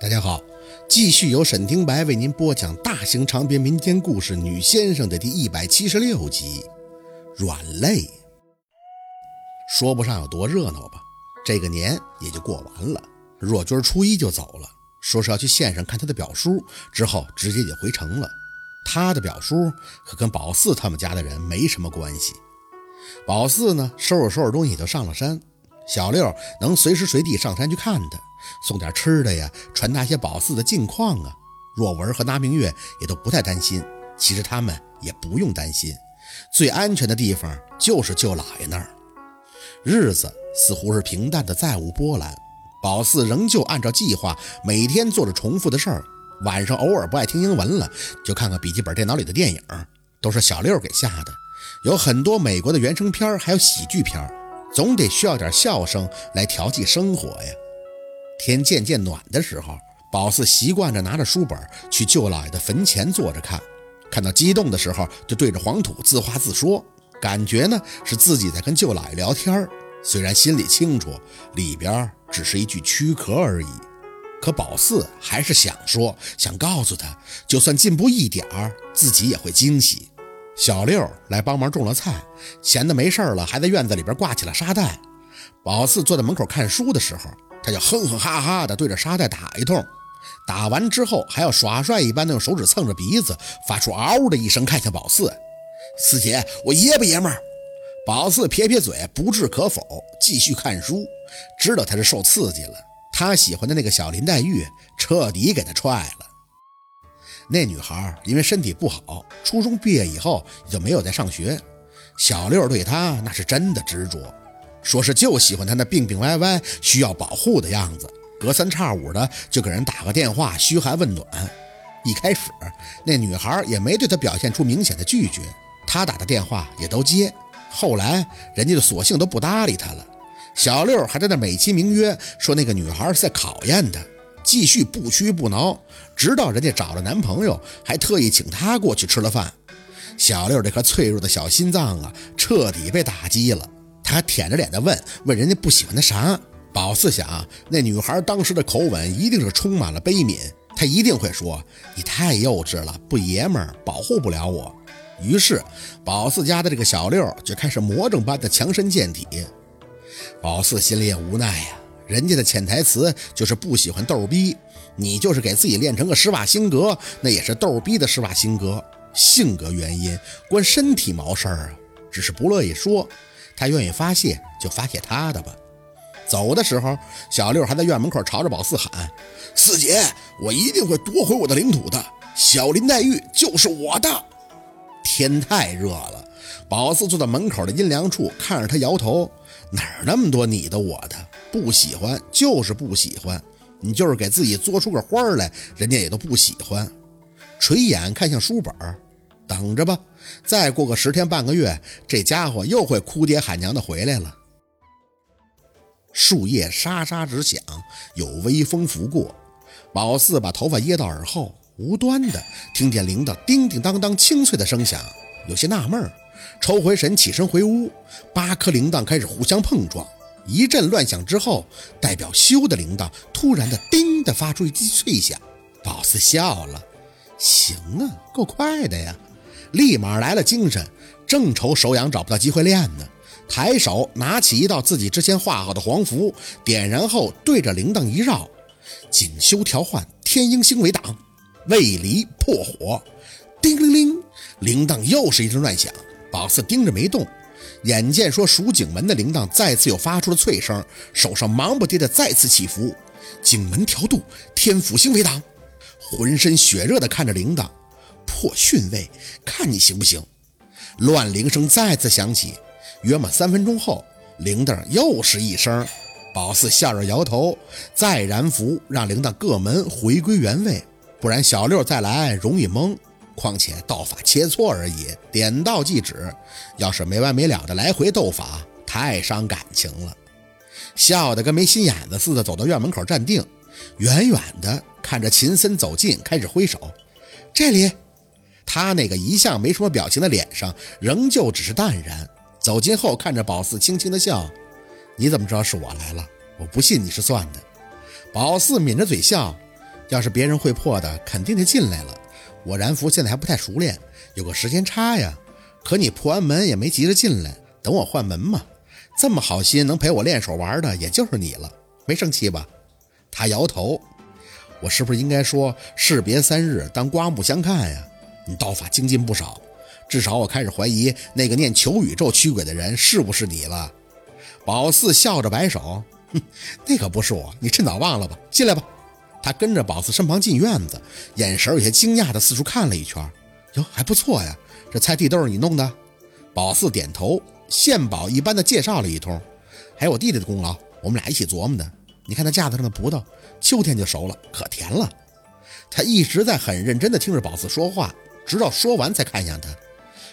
大家好，继续由沈听白为您播讲大型长篇民间故事《女先生》的第一百七十六集《软肋》。说不上有多热闹吧，这个年也就过完了。若君初一就走了，说是要去县上看他的表叔，之后直接就回城了。他的表叔可跟宝四他们家的人没什么关系。宝四呢，收拾收拾东西就上了山。小六能随时随地上山去看他。送点吃的呀，传达些宝四的近况啊。若文和那明月也都不太担心，其实他们也不用担心，最安全的地方就是舅姥爷那儿。日子似乎是平淡的，再无波澜。宝四仍旧按照计划，每天做着重复的事儿。晚上偶尔不爱听英文了，就看看笔记本电脑里的电影，都是小六给下的，有很多美国的原声片，还有喜剧片，总得需要点笑声来调剂生活呀。天渐渐暖的时候，宝四习惯着拿着书本去舅姥爷的坟前坐着看，看到激动的时候就对着黄土自话自说，感觉呢是自己在跟舅姥爷聊天虽然心里清楚里边只是一具躯壳而已，可宝四还是想说，想告诉他，就算进步一点儿，自己也会惊喜。小六来帮忙种了菜，闲的没事了，还在院子里边挂起了沙袋。宝四坐在门口看书的时候。他就哼哼哈哈的对着沙袋打一通，打完之后还要耍帅一般的用手指蹭着鼻子，发出嗷的一声，看向宝四。四姐，我爷不爷们儿？宝四撇撇嘴，不置可否，继续看书。知道他是受刺激了，他喜欢的那个小林黛玉彻底给他踹了。那女孩因为身体不好，初中毕业以后也就没有再上学。小六对她那是真的执着。说是就喜欢她那病病歪歪、需要保护的样子，隔三差五的就给人打个电话嘘寒问暖。一开始那女孩也没对他表现出明显的拒绝，他打的电话也都接。后来人家就索性都不搭理他了。小六还在那美其名曰说那个女孩是在考验他，继续不屈不挠，直到人家找了男朋友，还特意请他过去吃了饭。小六这颗脆弱的小心脏啊，彻底被打击了。他舔着脸的问：“问人家不喜欢他啥？”宝四想，那女孩当时的口吻一定是充满了悲悯，他一定会说：“你太幼稚了，不爷们儿，保护不了我。”于是，宝四家的这个小六就开始魔怔般的强身健体。宝四心里也无奈呀，人家的潜台词就是不喜欢逗逼，你就是给自己练成个施瓦辛格，那也是逗逼的施瓦辛格。性格原因关身体毛事儿啊，只是不乐意说。他愿意发泄就发泄他的吧。走的时候，小六还在院门口朝着宝四喊：“四姐，我一定会夺回我的领土的。小林黛玉就是我的。”天太热了，宝四坐在门口的阴凉处，看着他摇头：“哪儿那么多你的我的？不喜欢就是不喜欢。你就是给自己做出个花来，人家也都不喜欢。”垂眼看向书本。等着吧，再过个十天半个月，这家伙又会哭爹喊娘的回来了。树叶沙沙直响，有微风拂过。宝四把头发掖到耳后，无端的听见铃铛叮叮当当清脆的声响，有些纳闷儿，抽回神，起身回屋。八颗铃铛开始互相碰撞，一阵乱响之后，代表修的铃铛突然的叮的发出一记脆响。宝四笑了，行啊，够快的呀。立马来了精神，正愁手痒找不到机会练呢。抬手拿起一道自己之前画好的黄符，点燃后对着铃铛一绕，锦绣调换，天鹰星为挡，卫离破火。叮铃铃，铃铛又是一阵乱响。宝四盯着没动，眼见说蜀景门的铃铛再次又发出了脆声，手上忙不迭的再次起伏，景门调度，天府星为挡，浑身血热的看着铃铛。破训位，看你行不行！乱铃声再次响起，约莫三分钟后，铃铛又是一声。宝四笑着摇头，再燃符，让铃铛各门回归原位，不然小六再来容易懵。况且道法切磋而已，点到即止。要是没完没了的来回斗法，太伤感情了。笑得跟没心眼子似的，走到院门口站定，远远的看着秦森走近，开始挥手，这里。他那个一向没什么表情的脸上，仍旧只是淡然。走近后，看着宝四，轻轻的笑：“你怎么知道是我来了？我不信你是算的。”宝四抿着嘴笑：“要是别人会破的，肯定就进来了。我然福现在还不太熟练，有个时间差呀。可你破完门也没急着进来，等我换门嘛。这么好心能陪我练手玩的，也就是你了，没生气吧？他摇头。我是不是应该说士别三日，当刮目相看呀？你刀法精进不少，至少我开始怀疑那个念求宇宙驱鬼的人是不是你了。宝四笑着摆手，哼，那可不是我，你趁早忘了吧。进来吧。他跟着宝四身旁进院子，眼神有些惊讶的四处看了一圈。哟，还不错呀，这菜地都是你弄的。宝四点头，献宝一般的介绍了一通，还有我弟弟的功劳，我们俩一起琢磨的。你看那架子上的葡萄，秋天就熟了，可甜了。他一直在很认真的听着宝四说话，直到说完才看向他。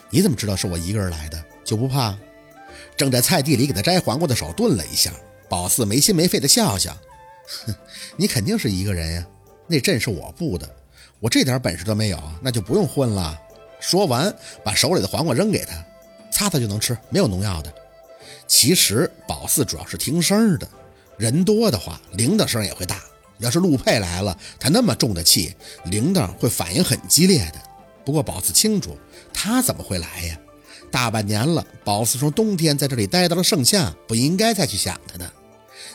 你怎么知道是我一个人来的？就不怕？正在菜地里给他摘黄瓜的手顿了一下。宝四没心没肺的笑笑，哼 你肯定是一个人呀。那阵是我布的，我这点本事都没有，那就不用混了。说完，把手里的黄瓜扔给他，擦擦就能吃，没有农药的。其实宝四主要是听声的。人多的话，铃铛声也会大。要是陆佩来了，他那么重的气，铃铛会反应很激烈的。不过宝四清楚，他怎么会来呀？大半年了，宝四从冬天在这里待到了盛夏，不应该再去想他的。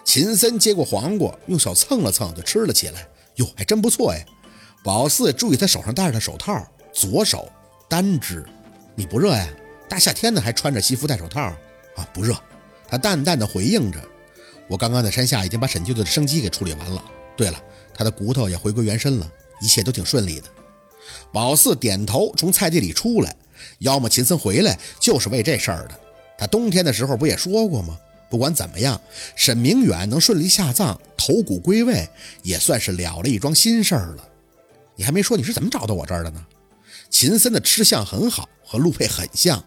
秦森接过黄瓜，用手蹭了蹭，就吃了起来。哟，还真不错呀！宝四注意他手上戴着的手套，左手单只。你不热呀？大夏天的还穿着西服戴手套啊？不热。他淡淡的回应着。我刚刚在山下已经把沈舅舅的生机给处理完了。对了，他的骨头也回归原身了，一切都挺顺利的。宝四点头，从菜地里出来。要么秦森回来就是为这事儿的。他冬天的时候不也说过吗？不管怎么样，沈明远能顺利下葬、头骨归位，也算是了了一桩心事儿了。你还没说你是怎么找到我这儿的呢？秦森的吃相很好，和陆佩很像，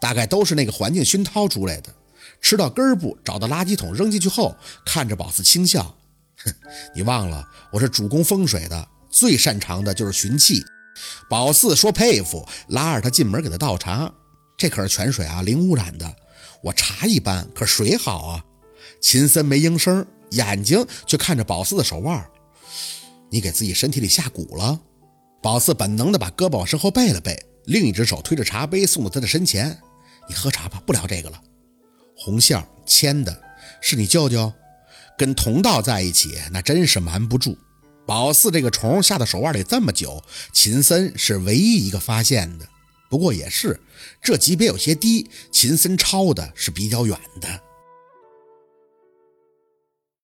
大概都是那个环境熏陶出来的。吃到根儿部，找到垃圾桶扔进去后，看着宝四轻笑：“哼，你忘了我是主攻风水的，最擅长的就是寻气。”宝四说佩服，拉着他进门给他倒茶。这可是泉水啊，零污染的。我茶一般，可水好啊。秦森没应声，眼睛却看着宝四的手腕：“你给自己身体里下蛊了？”宝四本能的把胳膊往身后背了背，另一只手推着茶杯送到他的身前：“你喝茶吧，不聊这个了。”红线牵的是你舅舅，跟同道在一起，那真是瞒不住。宝四这个虫下到手腕里这么久，秦森是唯一一个发现的。不过也是，这级别有些低，秦森抄的是比较远的。